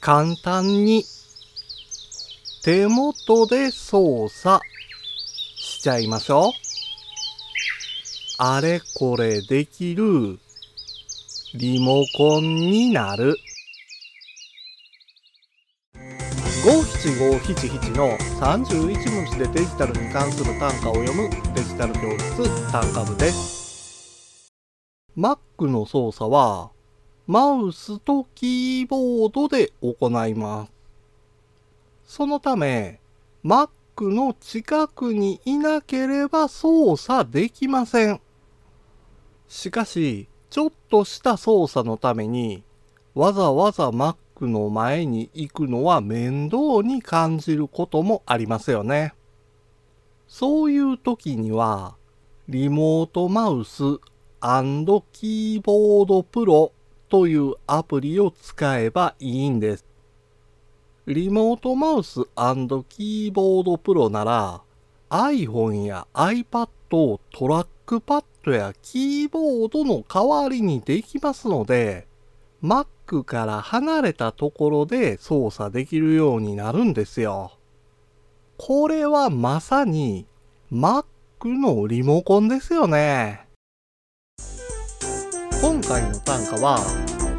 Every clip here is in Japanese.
簡単に手元で操作しちゃいましょう。あれこれできるリモコンになる。五七五七七の31文字でデジタルに関する単価を読むデジタル教室単価部です。Mac の操作はマウスとキーボードで行います。そのため Mac の近くにいなければ操作できません。しかし、ちょっとした操作のためにわざわざ Mac の前に行くのは面倒に感じることもありますよね。そういう時には、リモートマウスキーボードプロというアプリを使えばいいんです。リモートマウスキーボードプロなら iPhone や iPad をトラックパッドやキーボードの代わりにできますので Mac から離れたところで操作できるようになるんですよ。これはまさに Mac のリモコンですよね。今回の単価は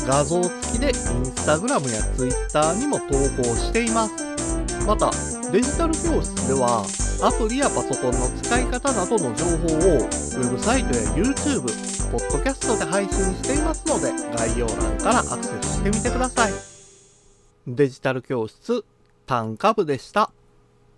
画像付きで Instagram や Twitter にも投稿しています。またデジタル教室ではアプリやパソコンの使い方などの情報をウェブサイトや YouTube、ポッドキャストで配信していますので概要欄からアクセスしてみてください。デジタル教室単価部でした。